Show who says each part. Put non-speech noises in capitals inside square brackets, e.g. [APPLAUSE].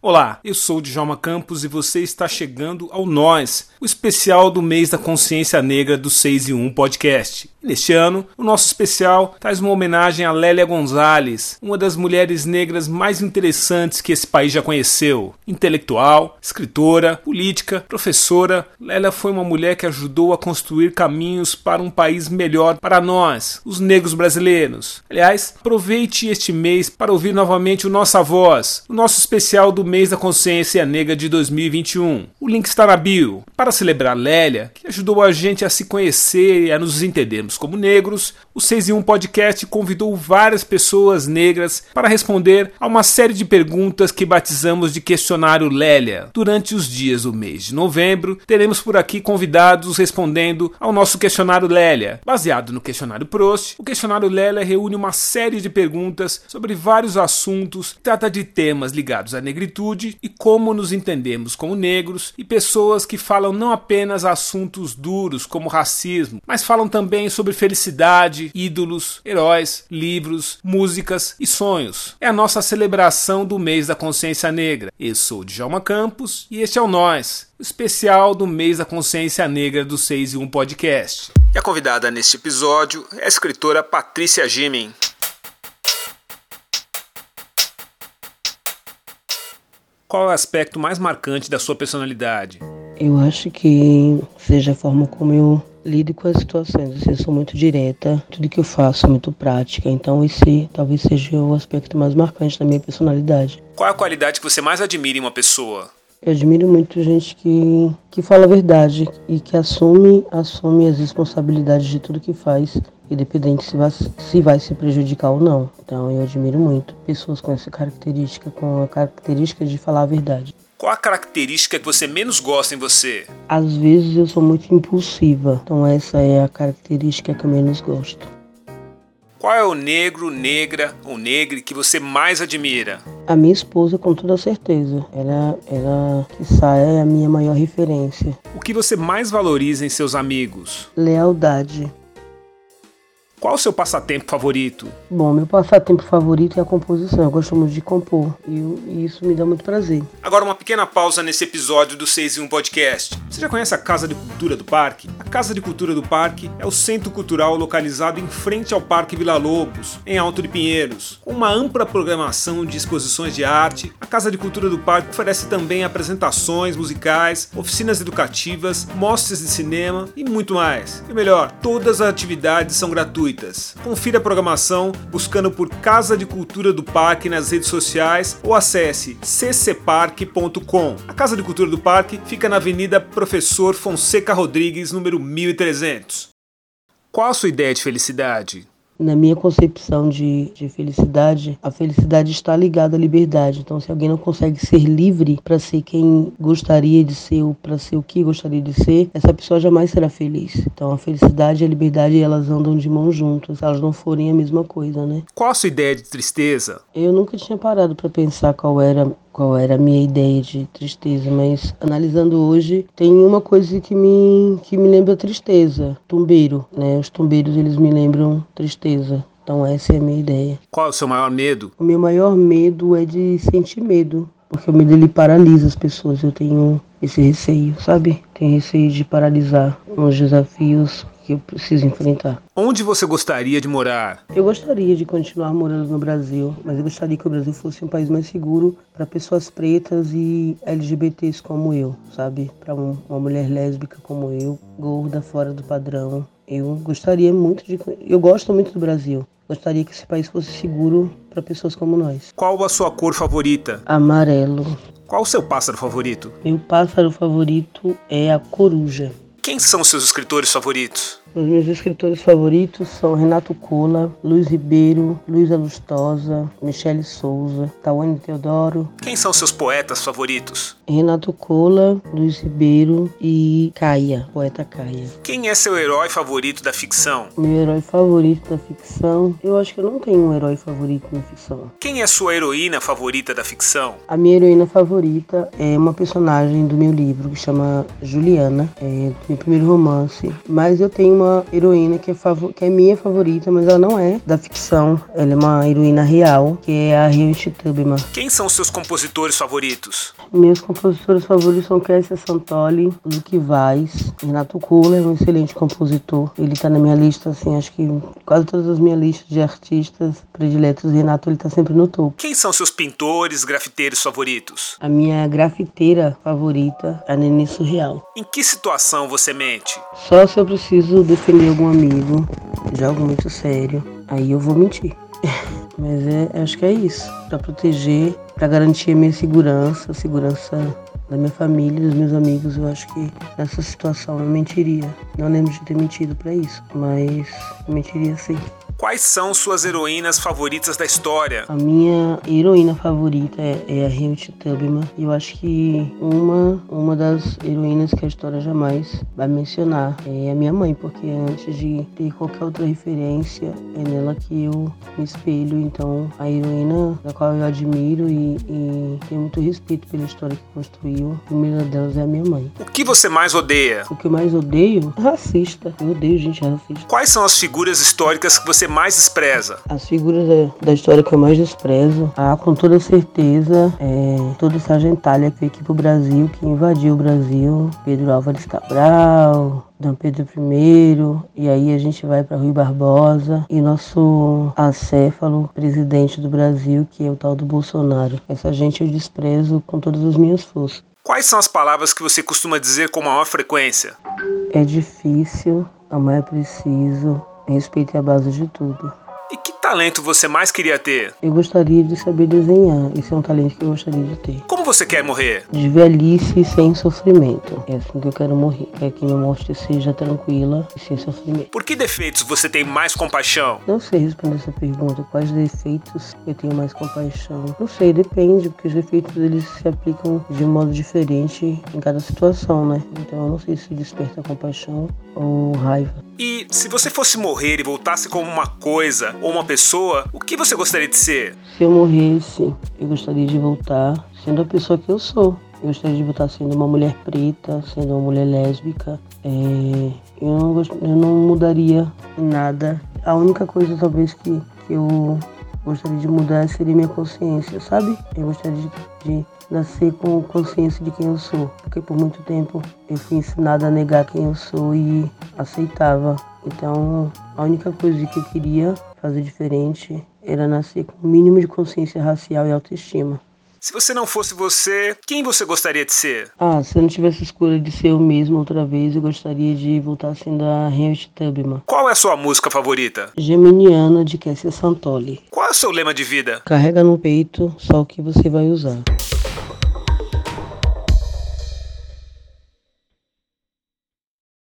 Speaker 1: Olá, eu sou Djalma Campos e você está chegando ao Nós, o especial do mês da consciência negra do 6 e 1 podcast. Neste ano, o nosso especial traz uma homenagem a Lélia Gonzalez, uma das mulheres negras mais interessantes que esse país já conheceu. Intelectual, escritora, política, professora, Lélia foi uma mulher que ajudou a construir caminhos para um país melhor para nós, os negros brasileiros. Aliás, aproveite este mês para ouvir novamente o Nossa Voz, o nosso especial do mês da consciência negra de 2021. O link está na bio. Para celebrar Lélia, que ajudou a gente a se conhecer e a nos entendermos como negros, o 6 em 1 Podcast convidou várias pessoas negras para responder a uma série de perguntas que batizamos de questionário Lélia. Durante os dias do mês de novembro, teremos por aqui convidados respondendo ao nosso questionário Lélia. Baseado no questionário Prost, o questionário Lélia reúne uma série de perguntas sobre vários assuntos, trata de temas ligados à negritude e como nos entendemos como negros e pessoas que falam não apenas assuntos duros como racismo, mas falam também sobre felicidade, ídolos, heróis, livros, músicas e sonhos. É a nossa celebração do mês da consciência negra. Eu sou Djalma Campos e este é o Nós, especial do mês da consciência negra do 6 e 1 podcast. E a convidada neste episódio é a escritora Patrícia Gimen. Qual é o aspecto mais marcante da sua personalidade?
Speaker 2: Eu acho que seja a forma como eu lido com as situações. Assim, eu sou muito direta, tudo que eu faço é muito prática. Então esse talvez seja o aspecto mais marcante da minha personalidade.
Speaker 1: Qual é a qualidade que você mais admira em uma pessoa?
Speaker 2: Eu admiro muito gente que, que fala a verdade e que assume, assume as responsabilidades de tudo que faz, independente se vai, se vai se prejudicar ou não. Então eu admiro muito pessoas com essa característica, com a característica de falar a verdade.
Speaker 1: Qual a característica que você menos gosta em você?
Speaker 2: Às vezes eu sou muito impulsiva, então essa é a característica que eu menos gosto.
Speaker 1: Qual é o negro, negra ou negre que você mais admira?
Speaker 2: A minha esposa, com toda certeza. Ela, ela sai é a minha maior referência.
Speaker 1: O que você mais valoriza em seus amigos?
Speaker 2: Lealdade.
Speaker 1: Qual o seu passatempo favorito?
Speaker 2: Bom, meu passatempo favorito é a composição. Eu gosto muito de compor e, isso me dá muito prazer.
Speaker 1: Agora, uma pequena pausa nesse episódio do 6 em 1 Podcast. Você já conhece a Casa de Cultura do Parque? Casa de Cultura do Parque é o centro cultural localizado em frente ao Parque Vila Lobos, em Alto de Pinheiros. Com uma ampla programação de exposições de arte, a Casa de Cultura do Parque oferece também apresentações musicais, oficinas educativas, mostras de cinema e muito mais. E melhor, todas as atividades são gratuitas. Confira a programação buscando por Casa de Cultura do Parque nas redes sociais ou acesse ccparque.com. A Casa de Cultura do Parque fica na Avenida Professor Fonseca Rodrigues, número 1300. Qual a sua ideia de felicidade?
Speaker 2: Na minha concepção de, de felicidade, a felicidade está ligada à liberdade. Então, se alguém não consegue ser livre para ser quem gostaria de ser ou para ser o que gostaria de ser, essa pessoa jamais será feliz. Então, a felicidade e a liberdade elas andam de mãos juntas. Elas não forem a mesma coisa, né?
Speaker 1: Qual a sua ideia de tristeza?
Speaker 2: Eu nunca tinha parado para pensar qual era qual era a minha ideia de tristeza, mas analisando hoje, tem uma coisa que me, que me lembra tristeza, tumbeiro, né? Os tumbeiros, eles me lembram tristeza. Então essa é a minha ideia.
Speaker 1: Qual é o seu maior medo?
Speaker 2: O meu maior medo é de sentir medo, porque o medo ele paralisa as pessoas. Eu tenho esse receio, sabe? Tenho receio de paralisar nos desafios que eu preciso enfrentar.
Speaker 1: Onde você gostaria de morar?
Speaker 2: Eu gostaria de continuar morando no Brasil, mas eu gostaria que o Brasil fosse um país mais seguro para pessoas pretas e LGBTs como eu, sabe? Para uma mulher lésbica como eu, gorda, fora do padrão. Eu gostaria muito de. Eu gosto muito do Brasil. Gostaria que esse país fosse seguro para pessoas como nós.
Speaker 1: Qual a sua cor favorita?
Speaker 2: Amarelo.
Speaker 1: Qual o seu pássaro favorito?
Speaker 2: Meu pássaro favorito é a coruja.
Speaker 1: Quem são seus escritores favoritos?
Speaker 2: Os meus escritores favoritos são Renato Cola, Luiz Ribeiro, Luísa Lustosa, Michele Souza, Tawane Teodoro.
Speaker 1: Quem são seus poetas favoritos?
Speaker 2: Renato Cola, Luiz Ribeiro e Caia, poeta Caia.
Speaker 1: Quem é seu herói favorito da ficção?
Speaker 2: Meu herói favorito da ficção? Eu acho que eu não tenho um herói favorito na ficção.
Speaker 1: Quem é sua heroína favorita da ficção?
Speaker 2: A minha heroína favorita é uma personagem do meu livro que chama Juliana, é do meu primeiro romance. Mas eu tenho uma heroína que é, que é minha favorita, mas ela não é da ficção. Ela é uma heroína real, que é a Harriet Tubman.
Speaker 1: Quem são seus compositores favoritos?
Speaker 2: Meus compositores favoritos são Kessia Santoli, Luke Vaz, Renato Kohler, um excelente compositor. Ele tá na minha lista, assim, acho que quase todas as minhas listas de artistas prediletos, Renato, ele tá sempre no topo.
Speaker 1: Quem são seus pintores, grafiteiros favoritos?
Speaker 2: A minha grafiteira favorita é a Nenê Surreal.
Speaker 1: Em que situação você mente?
Speaker 2: Só se eu preciso defender algum amigo de algo muito sério, aí eu vou mentir. [LAUGHS] Mas é, acho que é isso. Para proteger, para garantir a minha segurança, a segurança da minha família, dos meus amigos. Eu acho que nessa situação eu mentiria. Não lembro de ter mentido para isso, mas mentiria sim.
Speaker 1: Quais são suas heroínas favoritas da história?
Speaker 2: A minha heroína favorita é, é a Harriet Tubman. Eu acho que uma, uma das heroínas que a história jamais vai mencionar é a minha mãe, porque antes de ter qualquer outra referência, é nela que eu me espelho. Então, a heroína da qual eu admiro e, e tenho muito respeito pela história que construiu, a primeira delas é a minha mãe.
Speaker 1: O que você mais odeia?
Speaker 2: O que eu mais odeio? Racista. Eu odeio gente racista.
Speaker 1: Quais são as figuras históricas que você mais despreza?
Speaker 2: As figuras da, da história que eu mais desprezo, ah, com toda certeza, é todo o Sargentalha que veio aqui pro Brasil, que invadiu o Brasil, Pedro Álvares Cabral, Dom Pedro I, e aí a gente vai para Rui Barbosa e nosso acéfalo, presidente do Brasil, que é o tal do Bolsonaro. Essa gente eu desprezo com todas as minhas forças.
Speaker 1: Quais são as palavras que você costuma dizer com maior frequência?
Speaker 2: É difícil, amar é preciso, Respeito é a base de tudo.
Speaker 1: Talento você mais queria ter?
Speaker 2: Eu gostaria de saber desenhar. Esse é um talento que eu gostaria de ter.
Speaker 1: Como você quer morrer?
Speaker 2: De velhice sem sofrimento. É assim que eu quero morrer. Quero que minha morte seja tranquila e sem sofrimento.
Speaker 1: Por que defeitos você tem mais compaixão?
Speaker 2: Não sei responder essa pergunta. Quais defeitos eu tenho mais compaixão? Não sei, depende, porque os defeitos eles se aplicam de um modo diferente em cada situação, né? Então eu não sei se desperta compaixão ou raiva.
Speaker 1: E se você fosse morrer e voltasse como uma coisa ou uma pessoa, o que você gostaria de ser?
Speaker 2: Se eu morresse, eu gostaria de voltar sendo a pessoa que eu sou. Eu gostaria de voltar sendo uma mulher preta, sendo uma mulher lésbica. É, eu, não gost... eu não mudaria nada. A única coisa, talvez, que, que eu gostaria de mudar seria minha consciência, sabe? Eu gostaria de, de nascer com consciência de quem eu sou, porque por muito tempo eu fui ensinada a negar quem eu sou e aceitava. Então, a única coisa que eu queria fazer diferente era nascer com o mínimo de consciência racial e autoestima.
Speaker 1: Se você não fosse você, quem você gostaria de ser?
Speaker 2: Ah, se eu não tivesse escolha de ser eu mesmo outra vez, eu gostaria de voltar sendo a Harriet Tubman.
Speaker 1: Qual é a sua música favorita?
Speaker 2: Geminiana, de Kessia Santoli.
Speaker 1: Qual é o seu lema de vida?
Speaker 2: Carrega no peito só o que você vai usar.